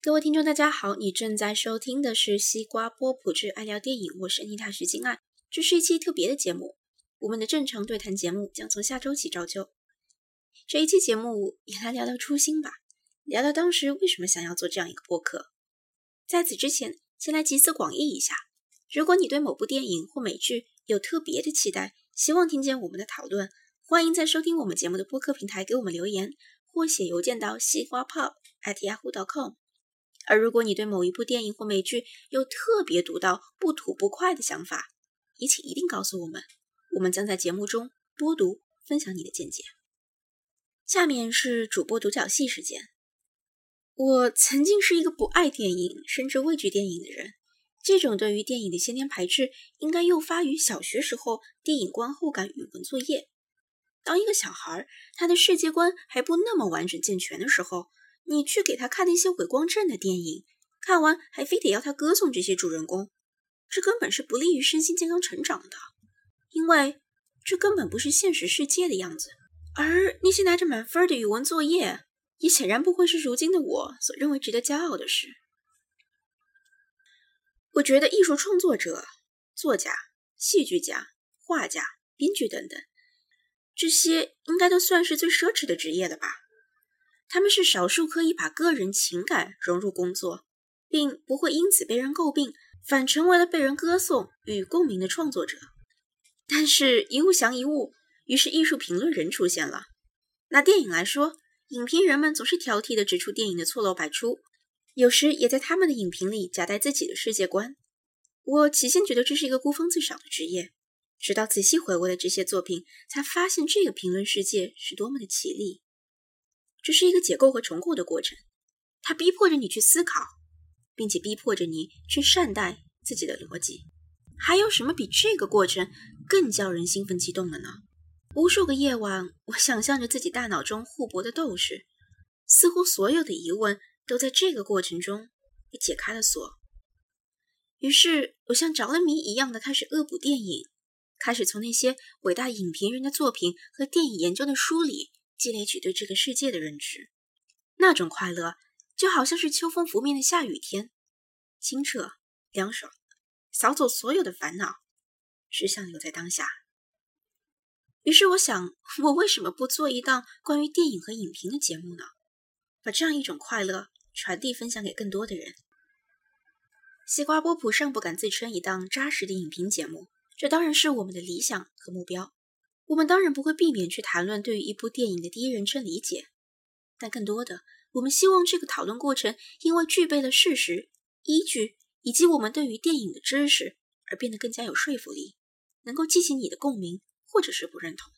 各位听众，大家好，你正在收听的是西瓜波普之爱聊电影，我是妮塔徐静爱。这是一期特别的节目，我们的正常对谈节目将从下周起照旧。这一期节目也来聊聊初心吧，聊聊当时为什么想要做这样一个播客。在此之前，先来集思广益一下，如果你对某部电影或美剧有特别的期待，希望听见我们的讨论，欢迎在收听我们节目的播客平台给我们留言，或写邮件到西瓜 pop at yahoo.com。而如果你对某一部电影或美剧有特别独到、不吐不快的想法，也请一定告诉我们，我们将在节目中播读分享你的见解。下面是主播独角戏时间。我曾经是一个不爱电影甚至畏惧电影的人，这种对于电影的先天排斥应该诱发于小学时候电影观后感语文作业。当一个小孩他的世界观还不那么完整健全的时候。你去给他看那些伪光正的电影，看完还非得要他歌颂这些主人公，这根本是不利于身心健康成长的，因为这根本不是现实世界的样子。而那些拿着满分的语文作业，也显然不会是如今的我所认为值得骄傲的事。我觉得艺术创作者、作家、戏剧家、画家、编剧等等，这些应该都算是最奢侈的职业了吧。他们是少数可以把个人情感融入工作，并不会因此被人诟病，反成为了被人歌颂与共鸣的创作者。但是，一物降一物，于是艺术评论人出现了。拿电影来说，影评人们总是挑剔地指出电影的错漏百出，有时也在他们的影评里夹带自己的世界观。我起先觉得这是一个孤芳自赏的职业，直到仔细回味了这些作品，才发现这个评论世界是多么的绮丽。这是一个解构和重构的过程，它逼迫着你去思考，并且逼迫着你去善待自己的逻辑。还有什么比这个过程更叫人兴奋激动的呢？无数个夜晚，我想象着自己大脑中互搏的斗士，似乎所有的疑问都在这个过程中被解开了锁。于是，我像着了迷一样的开始恶补电影，开始从那些伟大影评人的作品和电影研究的书里。积累起对这个世界的认知，那种快乐就好像是秋风拂面的下雨天，清澈凉爽，扫走所有的烦恼，只想留在当下。于是我想，我为什么不做一档关于电影和影评的节目呢？把这样一种快乐传递分享给更多的人。西瓜波普尚不敢自称一档扎实的影评节目，这当然是我们的理想和目标。我们当然不会避免去谈论对于一部电影的第一人称理解，但更多的，我们希望这个讨论过程因为具备了事实依据以及我们对于电影的知识而变得更加有说服力，能够激起你的共鸣或者是不认同。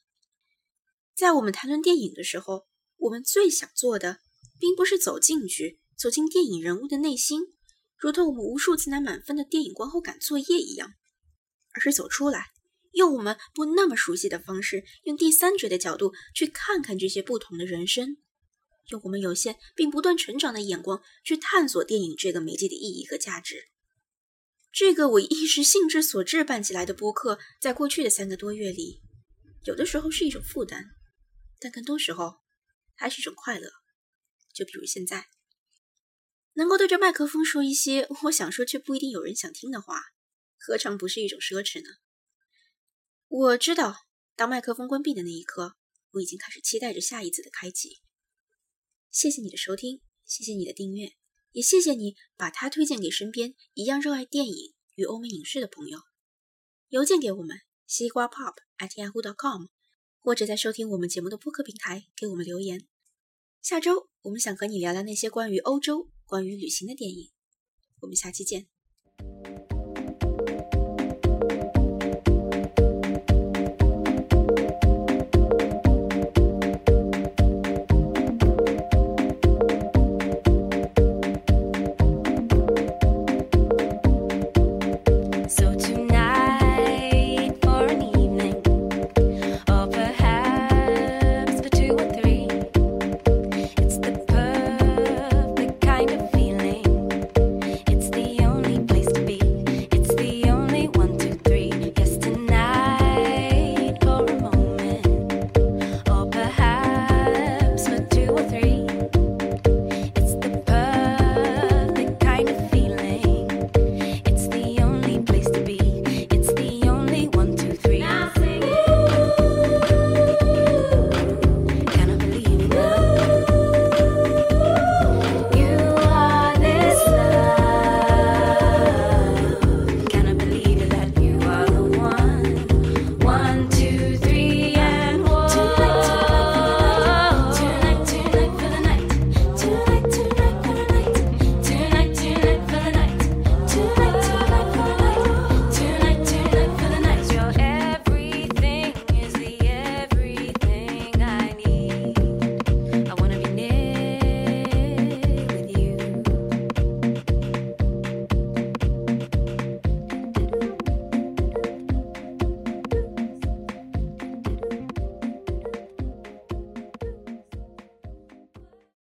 在我们谈论电影的时候，我们最想做的，并不是走进去，走进电影人物的内心，如同我们无数次拿满分的电影观后感作业一样，而是走出来。用我们不那么熟悉的方式，用第三者的角度去看看这些不同的人生，用我们有限并不断成长的眼光去探索电影这个媒介的意义和价值。这个我一时兴致所致办起来的播客，在过去的三个多月里，有的时候是一种负担，但更多时候还是一种快乐。就比如现在，能够对着麦克风说一些我想说却不一定有人想听的话，何尝不是一种奢侈呢？我知道，当麦克风关闭的那一刻，我已经开始期待着下一次的开启。谢谢你的收听，谢谢你的订阅，也谢谢你把它推荐给身边一样热爱电影与欧美影视的朋友。邮件给我们西瓜 pop at yahoo dot com，或者在收听我们节目的播客平台给我们留言。下周我们想和你聊聊那些关于欧洲、关于旅行的电影。我们下期见。